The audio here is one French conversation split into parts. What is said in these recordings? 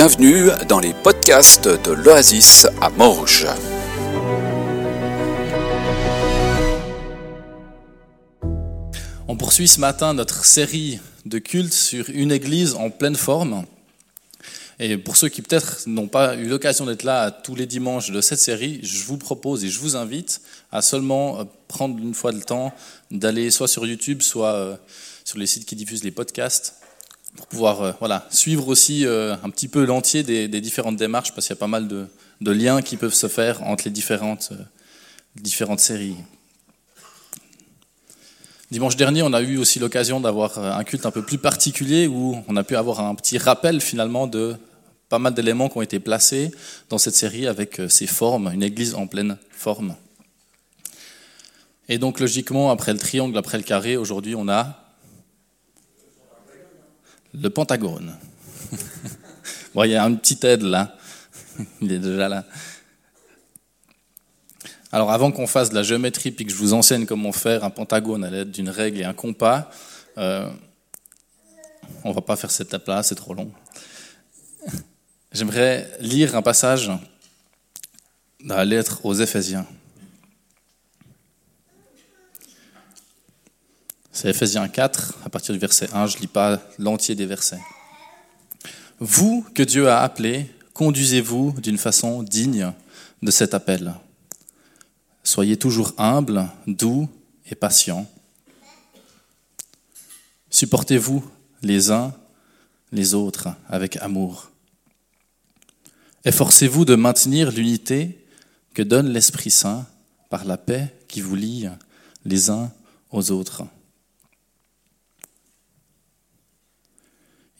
Bienvenue dans les podcasts de l'Oasis à Morges. On poursuit ce matin notre série de cultes sur une église en pleine forme. Et pour ceux qui peut-être n'ont pas eu l'occasion d'être là tous les dimanches de cette série, je vous propose et je vous invite à seulement euh, prendre une fois le temps d'aller soit sur YouTube, soit euh, sur les sites qui diffusent les podcasts, pour pouvoir euh, voilà, suivre aussi un petit peu l'entier des, différentes démarches, parce qu'il y a pas mal de, liens qui peuvent se faire entre les différentes, différentes séries. Dimanche dernier, on a eu aussi l'occasion d'avoir un culte un peu plus particulier où on a pu avoir un petit rappel finalement de pas mal d'éléments qui ont été placés dans cette série avec ces formes, une église en pleine forme. Et donc logiquement, après le triangle, après le carré, aujourd'hui on a le pentagone. bon, il y a une petite aide là. Il est déjà là. Alors avant qu'on fasse de la géométrie puis que je vous enseigne comment faire un pentagone à l'aide d'une règle et un compas, euh, on va pas faire cette étape-là, c'est trop long. J'aimerais lire un passage dans la lettre aux Éphésiens. C'est Ephésiens 4, à partir du verset 1, je ne lis pas l'entier des versets. Vous que Dieu a appelés, conduisez-vous d'une façon digne de cet appel. Soyez toujours humbles, doux et patients. Supportez-vous les uns les autres avec amour. Efforcez-vous de maintenir l'unité que donne l'Esprit Saint par la paix qui vous lie les uns aux autres.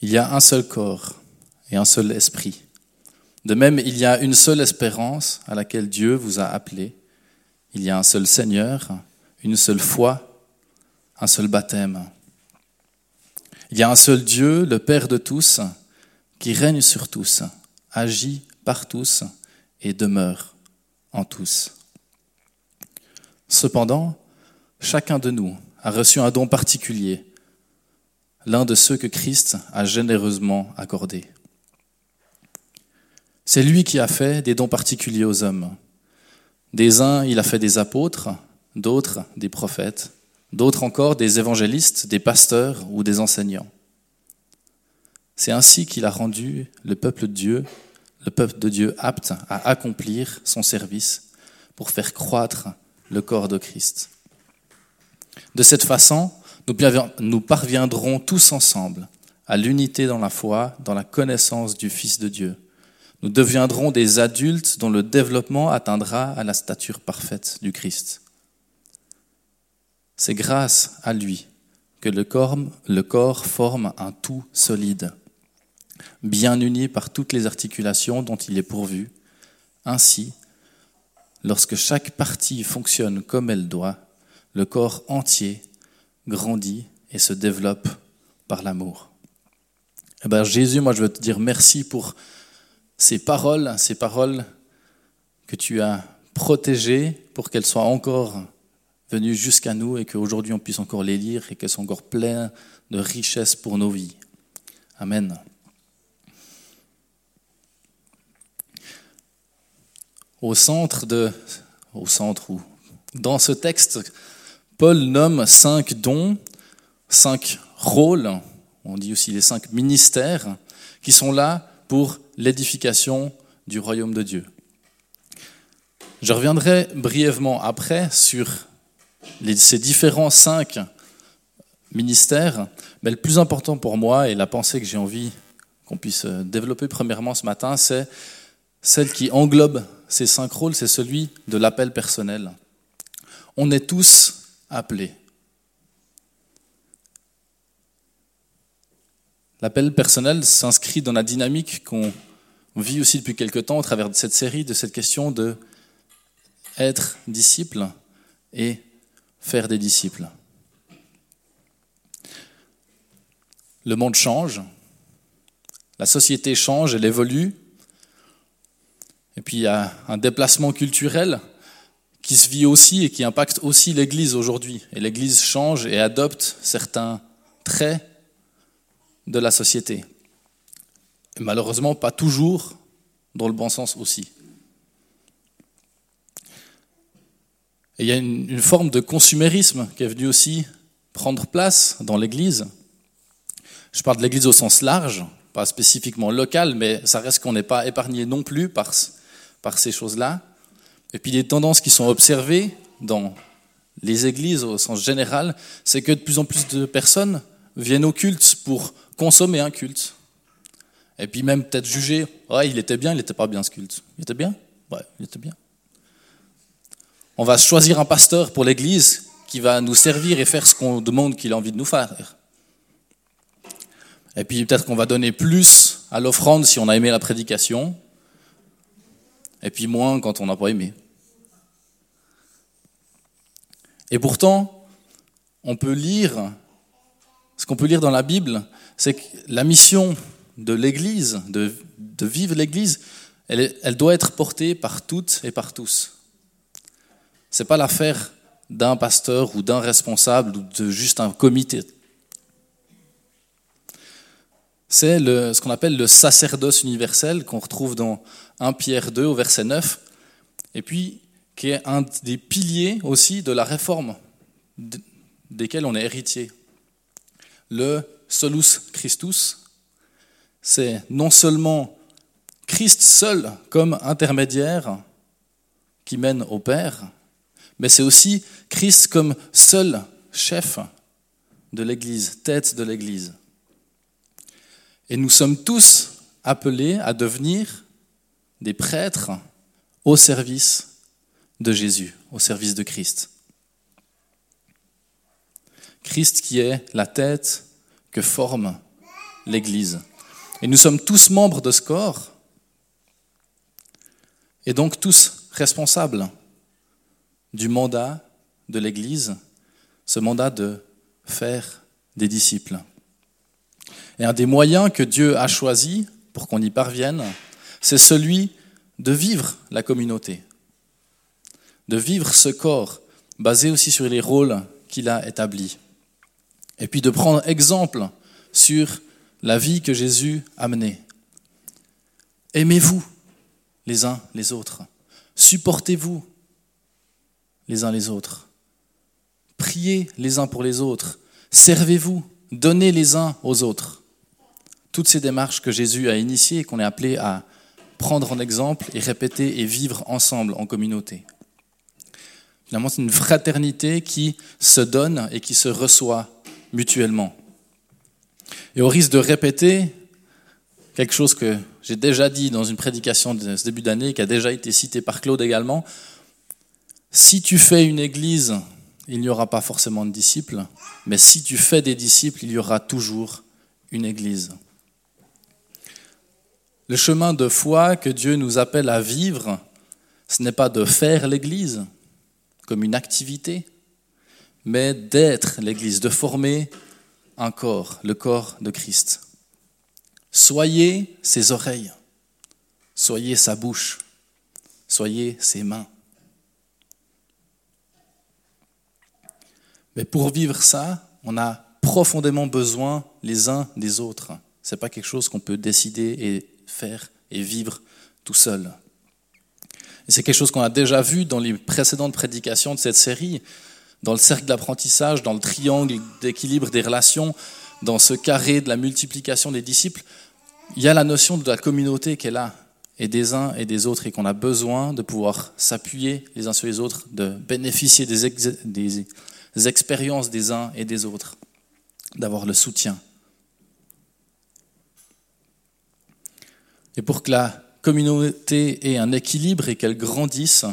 Il y a un seul corps et un seul esprit. De même, il y a une seule espérance à laquelle Dieu vous a appelé. Il y a un seul Seigneur, une seule foi, un seul baptême. Il y a un seul Dieu, le Père de tous, qui règne sur tous, agit par tous et demeure en tous. Cependant, chacun de nous a reçu un don particulier l'un de ceux que Christ a généreusement accordés. C'est lui qui a fait des dons particuliers aux hommes. Des uns, il a fait des apôtres, d'autres des prophètes, d'autres encore des évangélistes, des pasteurs ou des enseignants. C'est ainsi qu'il a rendu le peuple de Dieu, le peuple de Dieu apte à accomplir son service pour faire croître le corps de Christ. De cette façon, nous parviendrons tous ensemble à l'unité dans la foi, dans la connaissance du Fils de Dieu. Nous deviendrons des adultes dont le développement atteindra à la stature parfaite du Christ. C'est grâce à lui que le corps, le corps forme un tout solide, bien uni par toutes les articulations dont il est pourvu. Ainsi, lorsque chaque partie fonctionne comme elle doit, le corps entier grandit et se développe par l'amour. Eh ben, Jésus, moi je veux te dire merci pour ces paroles, ces paroles que tu as protégées pour qu'elles soient encore venues jusqu'à nous et qu'aujourd'hui on puisse encore les lire et qu'elles soient encore pleines de richesses pour nos vies. Amen. Au centre de, au centre où, dans ce texte, Paul nomme cinq dons, cinq rôles, on dit aussi les cinq ministères, qui sont là pour l'édification du royaume de Dieu. Je reviendrai brièvement après sur ces différents cinq ministères, mais le plus important pour moi et la pensée que j'ai envie qu'on puisse développer premièrement ce matin, c'est celle qui englobe ces cinq rôles, c'est celui de l'appel personnel. On est tous appelé. L'appel personnel s'inscrit dans la dynamique qu'on vit aussi depuis quelque temps au travers de cette série, de cette question de être disciple et faire des disciples. Le monde change, la société change, elle évolue, et puis il y a un déplacement culturel qui se vit aussi et qui impacte aussi l'Église aujourd'hui. Et l'Église change et adopte certains traits de la société. malheureusement pas toujours dans le bon sens aussi. Et il y a une, une forme de consumérisme qui est venue aussi prendre place dans l'Église. Je parle de l'Église au sens large, pas spécifiquement local, mais ça reste qu'on n'est pas épargné non plus par, par ces choses-là. Et puis les tendances qui sont observées dans les églises au sens général, c'est que de plus en plus de personnes viennent au culte pour consommer un culte. Et puis même peut-être juger, ouais, il était bien, il n'était pas bien ce culte. Il était bien? Ouais, il était bien. On va choisir un pasteur pour l'église qui va nous servir et faire ce qu'on demande qu'il a envie de nous faire. Et puis peut-être qu'on va donner plus à l'offrande si on a aimé la prédication, et puis moins quand on n'a pas aimé. Et pourtant, on peut lire, ce qu'on peut lire dans la Bible, c'est que la mission de l'Église, de, vivre l'Église, elle, elle, doit être portée par toutes et par tous. C'est pas l'affaire d'un pasteur ou d'un responsable ou de juste un comité. C'est ce qu'on appelle le sacerdoce universel qu'on retrouve dans 1 Pierre 2 au verset 9, et puis qui est un des piliers aussi de la réforme desquels on est héritier. Le solus Christus, c'est non seulement Christ seul comme intermédiaire qui mène au Père, mais c'est aussi Christ comme seul chef de l'Église, tête de l'Église. Et nous sommes tous appelés à devenir des prêtres au service de Jésus, au service de Christ. Christ qui est la tête que forme l'Église. Et nous sommes tous membres de ce corps, et donc tous responsables du mandat de l'Église, ce mandat de faire des disciples. Et un des moyens que Dieu a choisi pour qu'on y parvienne, c'est celui de vivre la communauté, de vivre ce corps basé aussi sur les rôles qu'il a établis, et puis de prendre exemple sur la vie que Jésus a menée. Aimez-vous les uns les autres, supportez-vous les uns les autres, priez les uns pour les autres, servez-vous, donnez les uns aux autres toutes ces démarches que Jésus a initiées et qu'on est appelé à prendre en exemple et répéter et vivre ensemble en communauté. Finalement, c'est une fraternité qui se donne et qui se reçoit mutuellement. Et au risque de répéter quelque chose que j'ai déjà dit dans une prédication de ce début d'année, qui a déjà été cité par Claude également, si tu fais une église, il n'y aura pas forcément de disciples, mais si tu fais des disciples, il y aura toujours une église. Le chemin de foi que Dieu nous appelle à vivre, ce n'est pas de faire l'Église comme une activité, mais d'être l'Église, de former un corps, le corps de Christ. Soyez ses oreilles, soyez sa bouche, soyez ses mains. Mais pour vivre ça, on a profondément besoin les uns des autres. Ce n'est pas quelque chose qu'on peut décider et faire et vivre tout seul. C'est quelque chose qu'on a déjà vu dans les précédentes prédications de cette série, dans le cercle d'apprentissage, dans le triangle d'équilibre des relations, dans ce carré de la multiplication des disciples. Il y a la notion de la communauté qui est là, et des uns et des autres, et qu'on a besoin de pouvoir s'appuyer les uns sur les autres, de bénéficier des expériences des uns et des autres, d'avoir le soutien. Et pour que la communauté ait un équilibre et qu'elle grandisse,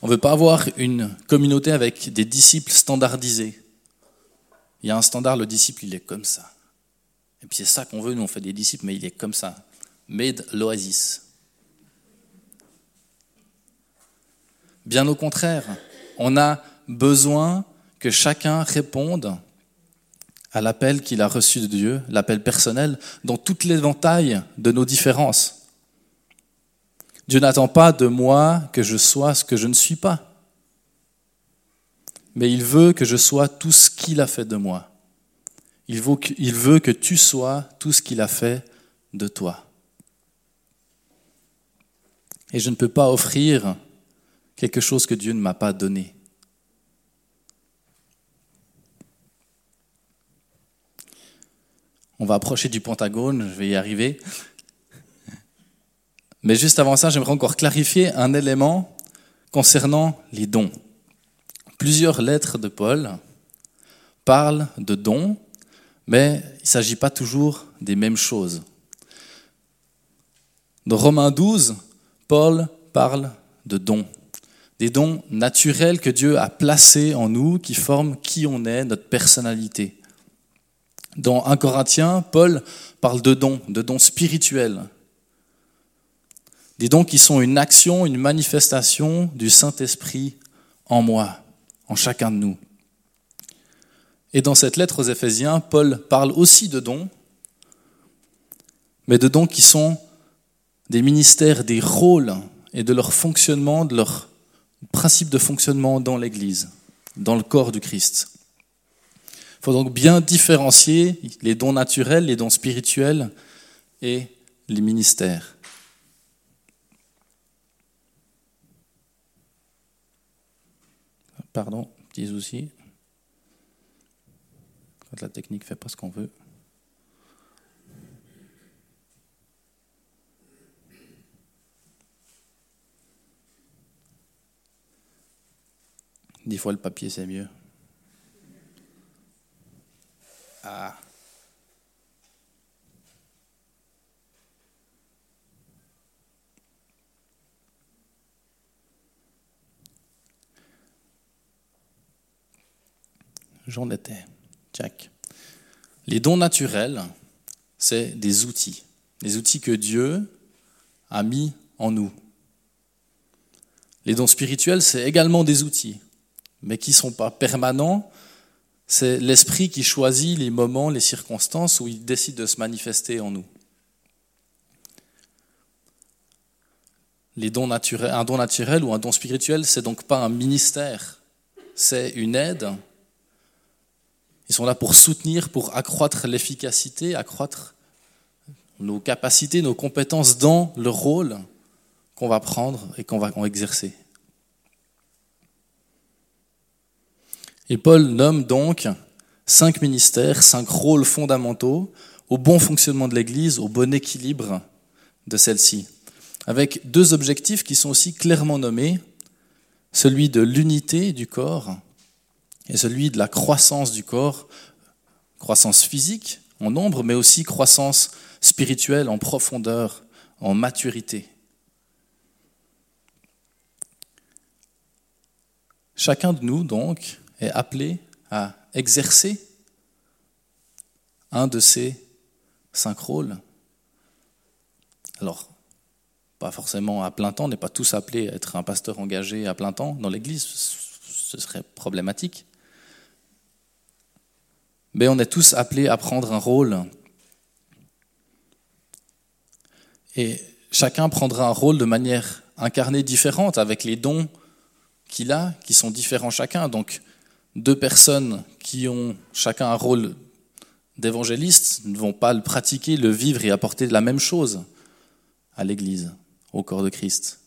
on ne veut pas avoir une communauté avec des disciples standardisés. Il y a un standard, le disciple, il est comme ça. Et puis c'est ça qu'on veut, nous on fait des disciples, mais il est comme ça. Made l'oasis. Bien au contraire, on a besoin que chacun réponde à l'appel qu'il a reçu de Dieu, l'appel personnel, dans toutes les l'éventail de nos différences. Dieu n'attend pas de moi que je sois ce que je ne suis pas, mais il veut que je sois tout ce qu'il a fait de moi. Il veut, que, il veut que tu sois tout ce qu'il a fait de toi. Et je ne peux pas offrir quelque chose que Dieu ne m'a pas donné. On va approcher du Pentagone, je vais y arriver. Mais juste avant ça, j'aimerais encore clarifier un élément concernant les dons. Plusieurs lettres de Paul parlent de dons, mais il ne s'agit pas toujours des mêmes choses. Dans Romains 12, Paul parle de dons, des dons naturels que Dieu a placés en nous, qui forment qui on est, notre personnalité. Dans 1 Corinthiens, Paul parle de dons, de dons spirituels. Des dons qui sont une action, une manifestation du Saint-Esprit en moi, en chacun de nous. Et dans cette lettre aux Éphésiens, Paul parle aussi de dons, mais de dons qui sont des ministères, des rôles et de leur fonctionnement, de leur principe de fonctionnement dans l'Église, dans le corps du Christ. Faut donc bien différencier les dons naturels, les dons spirituels et les ministères. Pardon, petit souci. La technique fait pas ce qu'on veut. Des fois, le papier, c'est mieux. J'en étais. Les dons naturels, c'est des outils. Des outils que Dieu a mis en nous. Les dons spirituels, c'est également des outils, mais qui ne sont pas permanents, c'est l'esprit qui choisit les moments, les circonstances où il décide de se manifester en nous. Les dons naturels, un don naturel ou un don spirituel, c'est donc pas un ministère, c'est une aide. Ils sont là pour soutenir, pour accroître l'efficacité, accroître nos capacités, nos compétences dans le rôle qu'on va prendre et qu'on va exercer. Et Paul nomme donc cinq ministères, cinq rôles fondamentaux au bon fonctionnement de l'Église, au bon équilibre de celle-ci, avec deux objectifs qui sont aussi clairement nommés, celui de l'unité du corps et celui de la croissance du corps, croissance physique en nombre, mais aussi croissance spirituelle en profondeur, en maturité. Chacun de nous, donc, est appelé à exercer un de ces cinq rôles. Alors, pas forcément à plein temps, on n'est pas tous appelés à être un pasteur engagé à plein temps dans l'Église, ce serait problématique. Mais on est tous appelés à prendre un rôle. Et chacun prendra un rôle de manière incarnée différente, avec les dons qu'il a, qui sont différents chacun. Donc, deux personnes qui ont chacun un rôle d'évangéliste ne vont pas le pratiquer, le vivre et apporter la même chose à l'Église, au corps de Christ.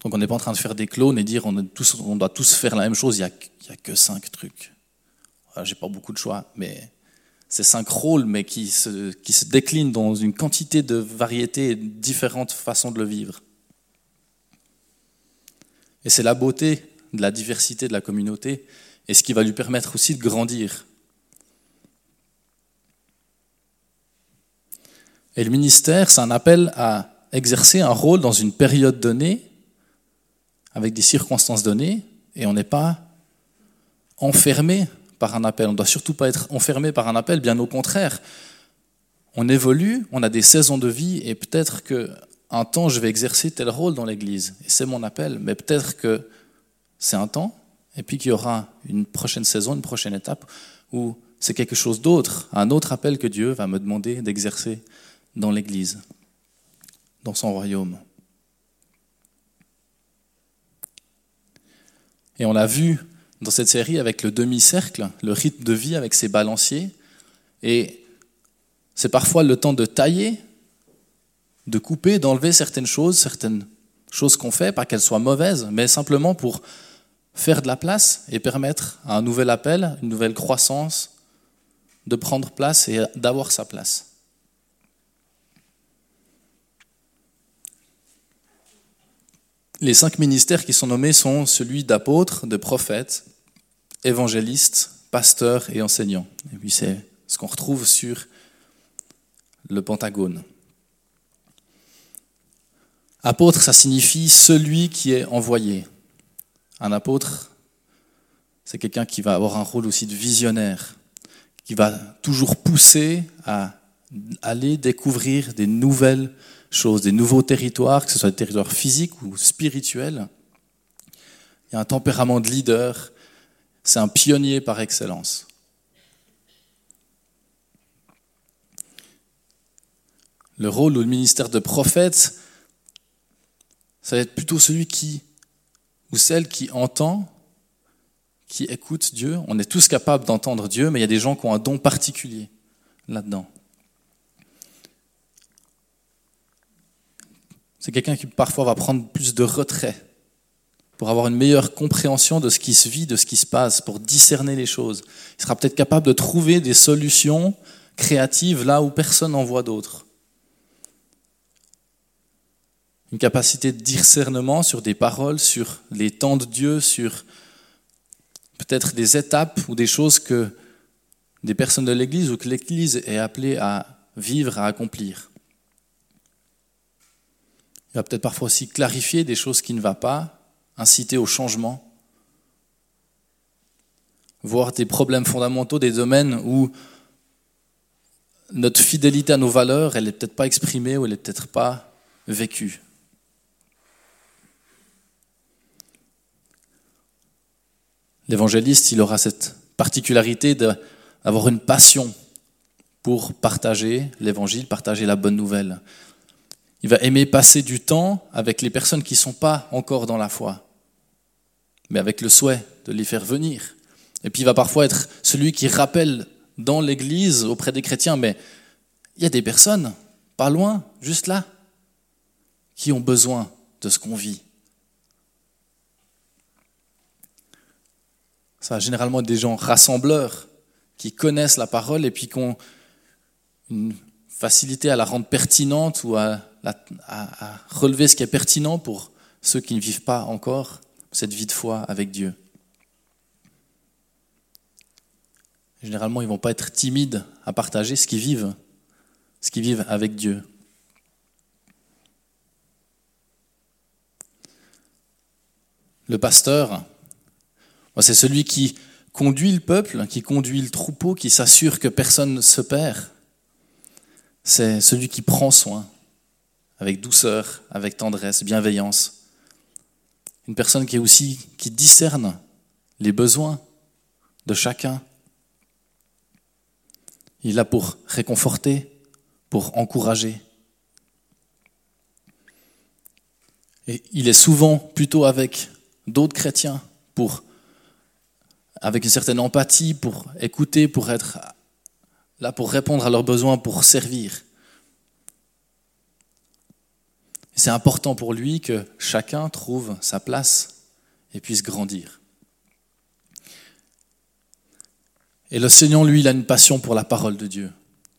Donc on n'est pas en train de faire des clones et dire on, doit tous faire la même chose, il n'y a, que cinq trucs. J'ai pas beaucoup de choix, mais c'est cinq rôles, mais qui se, qui se déclinent dans une quantité de variétés et différentes façons de le vivre. Et c'est la beauté de la diversité de la communauté et ce qui va lui permettre aussi de grandir. Et le ministère, c'est un appel à exercer un rôle dans une période donnée, avec des circonstances données, et on n'est pas enfermé par un appel. On ne doit surtout pas être enfermé par un appel, bien au contraire. On évolue, on a des saisons de vie, et peut-être qu'un temps, je vais exercer tel rôle dans l'Église, et c'est mon appel, mais peut-être que c'est un temps, et puis qu'il y aura une prochaine saison, une prochaine étape où c'est quelque chose d'autre, un autre appel que Dieu va me demander d'exercer dans l'Église, dans son royaume. Et on l'a vu dans cette série avec le demi-cercle, le rythme de vie avec ses balanciers. Et c'est parfois le temps de tailler, de couper, d'enlever certaines choses, certaines choses qu'on fait, pas qu'elles soient mauvaises, mais simplement pour faire de la place et permettre à un nouvel appel, une nouvelle croissance, de prendre place et d'avoir sa place. Les cinq ministères qui sont nommés sont celui d'apôtre, de prophète, évangéliste, pasteur et enseignant. Et puis c'est ce qu'on retrouve sur le Pentagone. Apôtre, ça signifie celui qui est envoyé. Un apôtre, c'est quelqu'un qui va avoir un rôle aussi de visionnaire, qui va toujours pousser à aller découvrir des nouvelles choses, des nouveaux territoires, que ce soit des territoires physiques ou spirituels. Il y a un tempérament de leader, c'est un pionnier par excellence. Le rôle ou le ministère de prophète, ça va être plutôt celui qui, ou celle qui entend, qui écoute Dieu. On est tous capables d'entendre Dieu, mais il y a des gens qui ont un don particulier là-dedans. C'est quelqu'un qui parfois va prendre plus de retrait pour avoir une meilleure compréhension de ce qui se vit, de ce qui se passe, pour discerner les choses. Il sera peut-être capable de trouver des solutions créatives là où personne n'en voit d'autres. Une capacité de discernement sur des paroles, sur les temps de Dieu, sur peut-être des étapes ou des choses que des personnes de l'Église ou que l'Église est appelée à vivre, à accomplir. Il va peut-être parfois aussi clarifier des choses qui ne vont pas, inciter au changement, voir des problèmes fondamentaux, des domaines où notre fidélité à nos valeurs, elle n'est peut-être pas exprimée ou elle n'est peut-être pas vécue. L'évangéliste, il aura cette particularité d'avoir une passion pour partager l'évangile, partager la bonne nouvelle. Il va aimer passer du temps avec les personnes qui ne sont pas encore dans la foi, mais avec le souhait de les faire venir. Et puis il va parfois être celui qui rappelle dans l'Église auprès des chrétiens, mais il y a des personnes, pas loin, juste là, qui ont besoin de ce qu'on vit. Ça va généralement être des gens rassembleurs qui connaissent la parole et puis qui ont une facilité à la rendre pertinente ou à à, relever ce qui est pertinent pour ceux qui ne vivent pas encore cette vie de foi avec Dieu. Généralement, ils ne vont pas être timides à partager ce qu'ils vivent, ce qu'ils vivent avec Dieu. Le pasteur, c'est celui qui conduit le peuple, qui conduit le troupeau, qui s'assure que personne ne se perd. C'est celui qui prend soin avec douceur, avec tendresse, bienveillance. Une personne qui aussi qui discerne les besoins de chacun. Il est là pour réconforter, pour encourager. Et il est souvent plutôt avec d'autres chrétiens pour avec une certaine empathie pour écouter, pour être là pour répondre à leurs besoins, pour servir. C'est important pour lui que chacun trouve sa place et puisse grandir. Et le Seigneur, lui, il a une passion pour la parole de Dieu.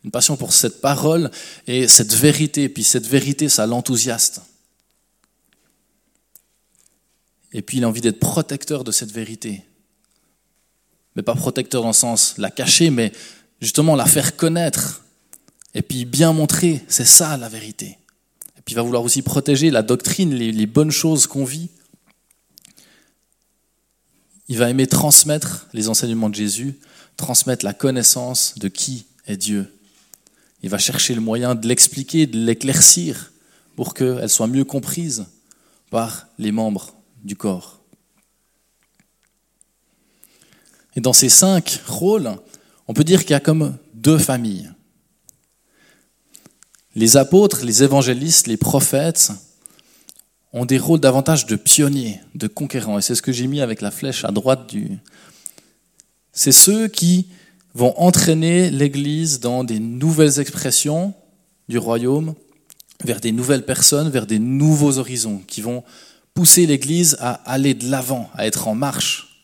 Une passion pour cette parole et cette vérité. Puis cette vérité, ça l'enthousiaste. Et puis il a envie d'être protecteur de cette vérité. Mais pas protecteur dans le sens la cacher, mais justement la faire connaître. Et puis bien montrer, c'est ça la vérité il va vouloir aussi protéger la doctrine, les, bonnes choses qu'on vit. Il va aimer transmettre les enseignements de Jésus, transmettre la connaissance de qui est Dieu. Il va chercher le moyen de l'expliquer, de l'éclaircir pour qu'elle soit mieux comprise par les membres du corps. Et dans ces cinq rôles, on peut dire qu'il y a comme deux familles. Les apôtres, les évangélistes, les prophètes ont des rôles davantage de pionniers, de conquérants. Et c'est ce que j'ai mis avec la flèche à droite du... C'est ceux qui vont entraîner l'Église dans des nouvelles expressions du royaume, vers des nouvelles personnes, vers des nouveaux horizons, qui vont pousser l'Église à aller de l'avant, à être en marche.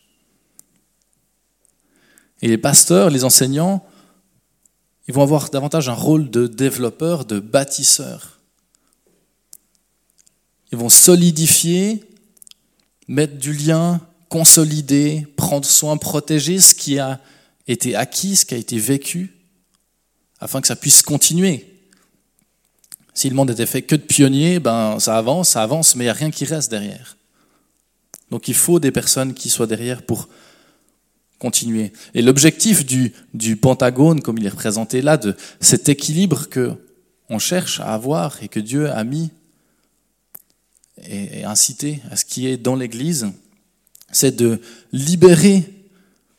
Et les pasteurs, les enseignants, ils vont avoir davantage un rôle de développeur, de bâtisseur. Ils vont solidifier, mettre du lien, consolider, prendre soin, protéger ce qui a été acquis, ce qui a été vécu, afin que ça puisse continuer. Si le monde était fait que de pionniers, ben ça avance, ça avance, mais il n'y a rien qui reste derrière. Donc il faut des personnes qui soient derrière pour Et l'objectif du, pentagone, comme il est représenté là, de cet équilibre que on cherche à avoir et que Dieu a mis et incité à ce qui est dans l'Église, c'est de libérer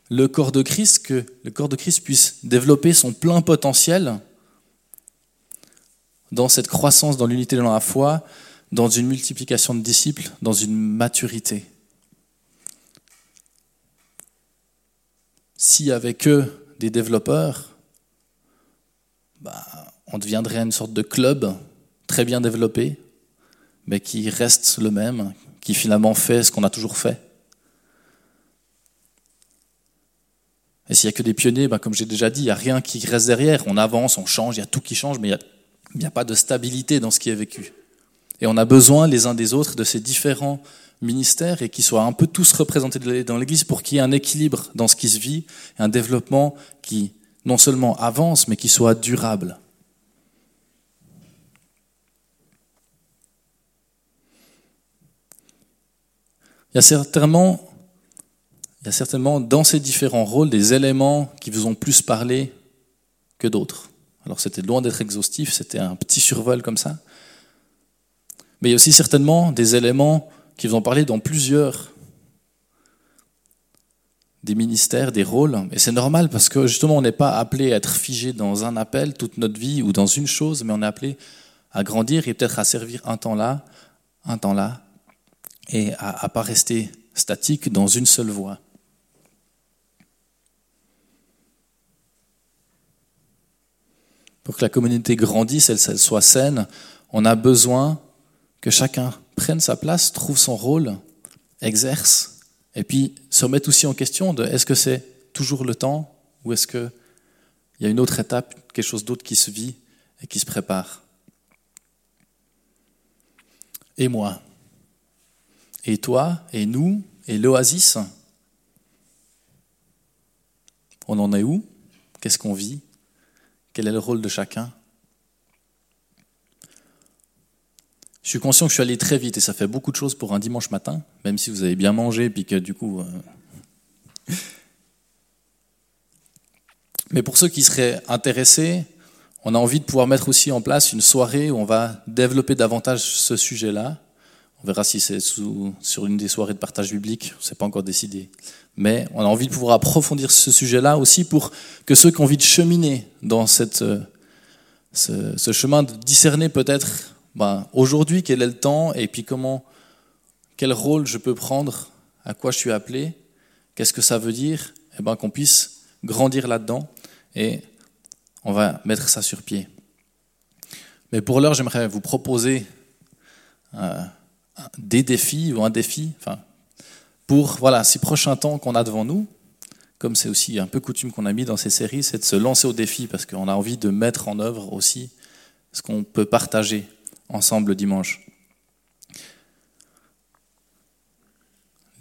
le corps de Christ, que le corps de Christ puisse développer son plein potentiel dans cette croissance dans l'unité dans la foi, dans une multiplication de disciples, dans une maturité. Si avec eux des développeurs, bah, on deviendrait une sorte de club très bien développé, mais qui reste le même, qui finalement fait ce qu'on a toujours fait. Et s'il n'y a que des pionniers, bah, comme j'ai déjà dit, il n'y a rien qui reste derrière. On avance, on change, il y a tout qui change, mais il n'y a, pas de stabilité dans ce qui est vécu. Et on a besoin les uns des autres de ces différents ministères et qu'ils soient un peu tous représentés dans l'Église pour qu'il y ait un équilibre dans ce qui se vit, un développement qui non seulement avance, mais qui soit durable. Il y a certainement il y a certainement dans ces différents rôles des éléments qui vous ont plus parlé que d'autres. Alors c'était loin d'être exhaustif, c'était un petit survol comme ça. Mais il y a aussi certainement des éléments qui vous ont parlé dans plusieurs des ministères, des rôles. Et c'est normal parce que justement on n'est pas appelé à être figé dans un appel toute notre vie ou dans une chose, mais on est appelé à grandir et peut-être à servir un temps là, un temps là, et à ne pas rester statique dans une seule voie. pour que la communauté grandisse, elle, soit saine, on a besoin que chacun prenne sa place, trouve son rôle, exerce, et puis se remette aussi en question de est-ce que c'est toujours le temps ou est-ce qu'il y a une autre étape, quelque chose d'autre qui se vit et qui se prépare. Et moi, et toi, et nous, et l'oasis, on en est où? Qu'est-ce qu'on vit? Quel est le rôle de chacun? Je suis conscient que je suis allé très vite et ça fait beaucoup de choses pour un dimanche matin, même si vous avez bien mangé puis que du coup. Euh, Mais pour ceux qui seraient intéressés, on a envie de pouvoir mettre aussi en place une soirée où on va développer davantage ce sujet-là. On verra si c'est sur une des soirées de partage biblique, ce n'est pas encore décidé. Mais on a envie de pouvoir approfondir ce sujet-là aussi pour que ceux qui ont envie de cheminer dans cette, euh, ce, chemin, de discerner peut-être ben, aujourd'hui quel est le temps et puis comment, quel rôle je peux prendre, à quoi je suis appelé, qu'est-ce que ça veut dire, et eh ben, qu'on puisse grandir là-dedans et on va mettre ça sur pied. Mais pour l'heure, j'aimerais vous proposer euh, des défis ou un défi, enfin, pour voilà, ces prochains temps qu'on a devant nous, comme c'est aussi un peu coutume qu'on a mis dans ces séries, c'est de se lancer au défi parce qu'on a envie de mettre en œuvre aussi ce qu'on peut partager ensemble dimanche.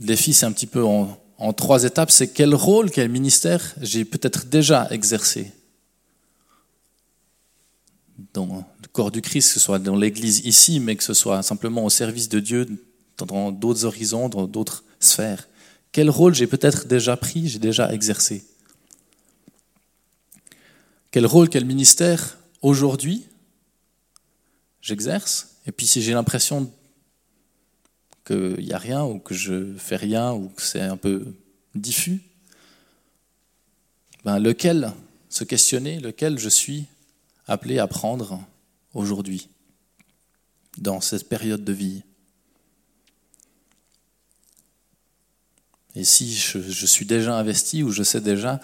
Le défi, c'est un petit peu en, en trois étapes. C'est quel rôle, quel ministère j'ai peut-être déjà exercé dans le corps du Christ, que ce soit dans l'Église ici, mais que ce soit simplement au service de Dieu dans d'autres horizons, dans d'autres sphères. Quel rôle j'ai peut-être déjà pris, j'ai déjà exercé? Quel rôle, quel ministère aujourd'hui j'exerce Et puis si j'ai l'impression qu'il n'y a rien ou que je fais rien ou que c'est un peu diffus, ben lequel se questionner, lequel je suis appelé à prendre aujourd'hui, dans cette période de vie? Et si je, suis déjà investi ou je sais déjà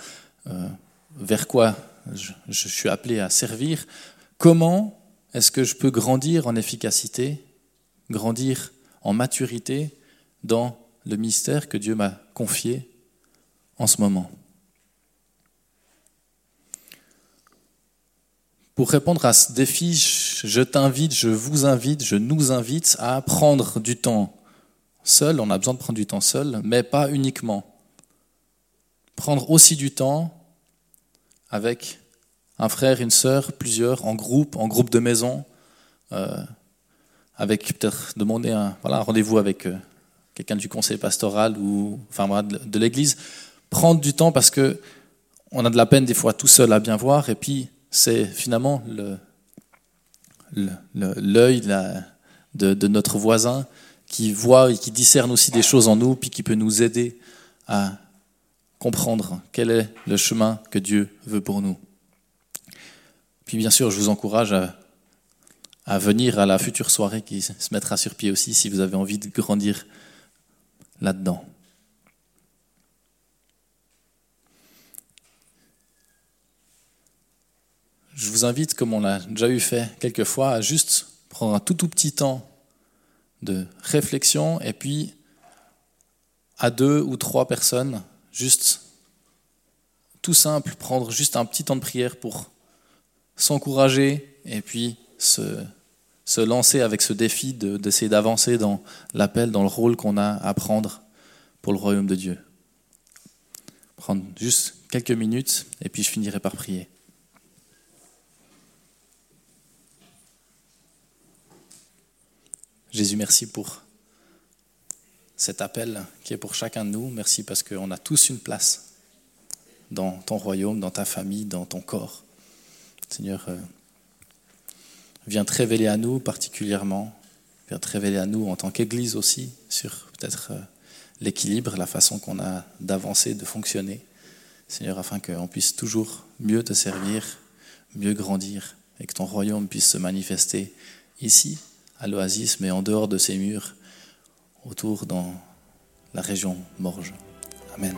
euh, vers quoi je, suis appelé à servir, comment est-ce que je peux grandir en efficacité, grandir en maturité dans le mystère que Dieu m'a confié en ce moment? Pour répondre à ce défi, je t'invite, je vous invite, je nous invite à prendre du temps seul, on a besoin de prendre du temps seul, mais pas uniquement. Prendre aussi du temps avec un frère, une sœur, plusieurs, en groupe, en groupe de maison, euh, avec peut-être demander un, voilà, un rendez-vous avec euh, quelqu'un du conseil pastoral ou enfin, de, l'église. Prendre du temps parce que on a de la peine des fois tout seul à bien voir et puis c'est finalement l'œil de, de, notre voisin qui voit et qui discerne aussi des choses en nous, puis qui peut nous aider à comprendre quel est le chemin que Dieu veut pour nous. Puis bien sûr, je vous encourage à, à venir à la future soirée qui se mettra sur pied aussi si vous avez envie de grandir là-dedans. je vous invite, comme on l'a déjà eu fait quelques fois, à juste prendre un tout tout petit temps de réflexion et puis à deux ou trois personnes, juste tout simple, prendre juste un petit temps de prière pour s'encourager et puis se, lancer avec ce défi d'essayer d'avancer dans l'appel, dans le rôle qu'on a à prendre pour le royaume de Dieu. Prendre juste quelques minutes et puis je finirai par prier. Jésus, merci pour cet appel qui est pour chacun de nous. Merci parce qu'on a tous une place dans ton royaume, dans ta famille, dans ton corps. Seigneur, euh, viens te révéler à nous particulièrement, viens te révéler à nous en tant qu'Église aussi sur peut-être euh, l'équilibre, la façon qu'on a d'avancer, de fonctionner. Seigneur, afin qu'on puisse toujours mieux te servir, mieux grandir et que ton royaume puisse se manifester ici à l'oasis, mais en dehors de ces murs, autour dans la région Morge. Amen.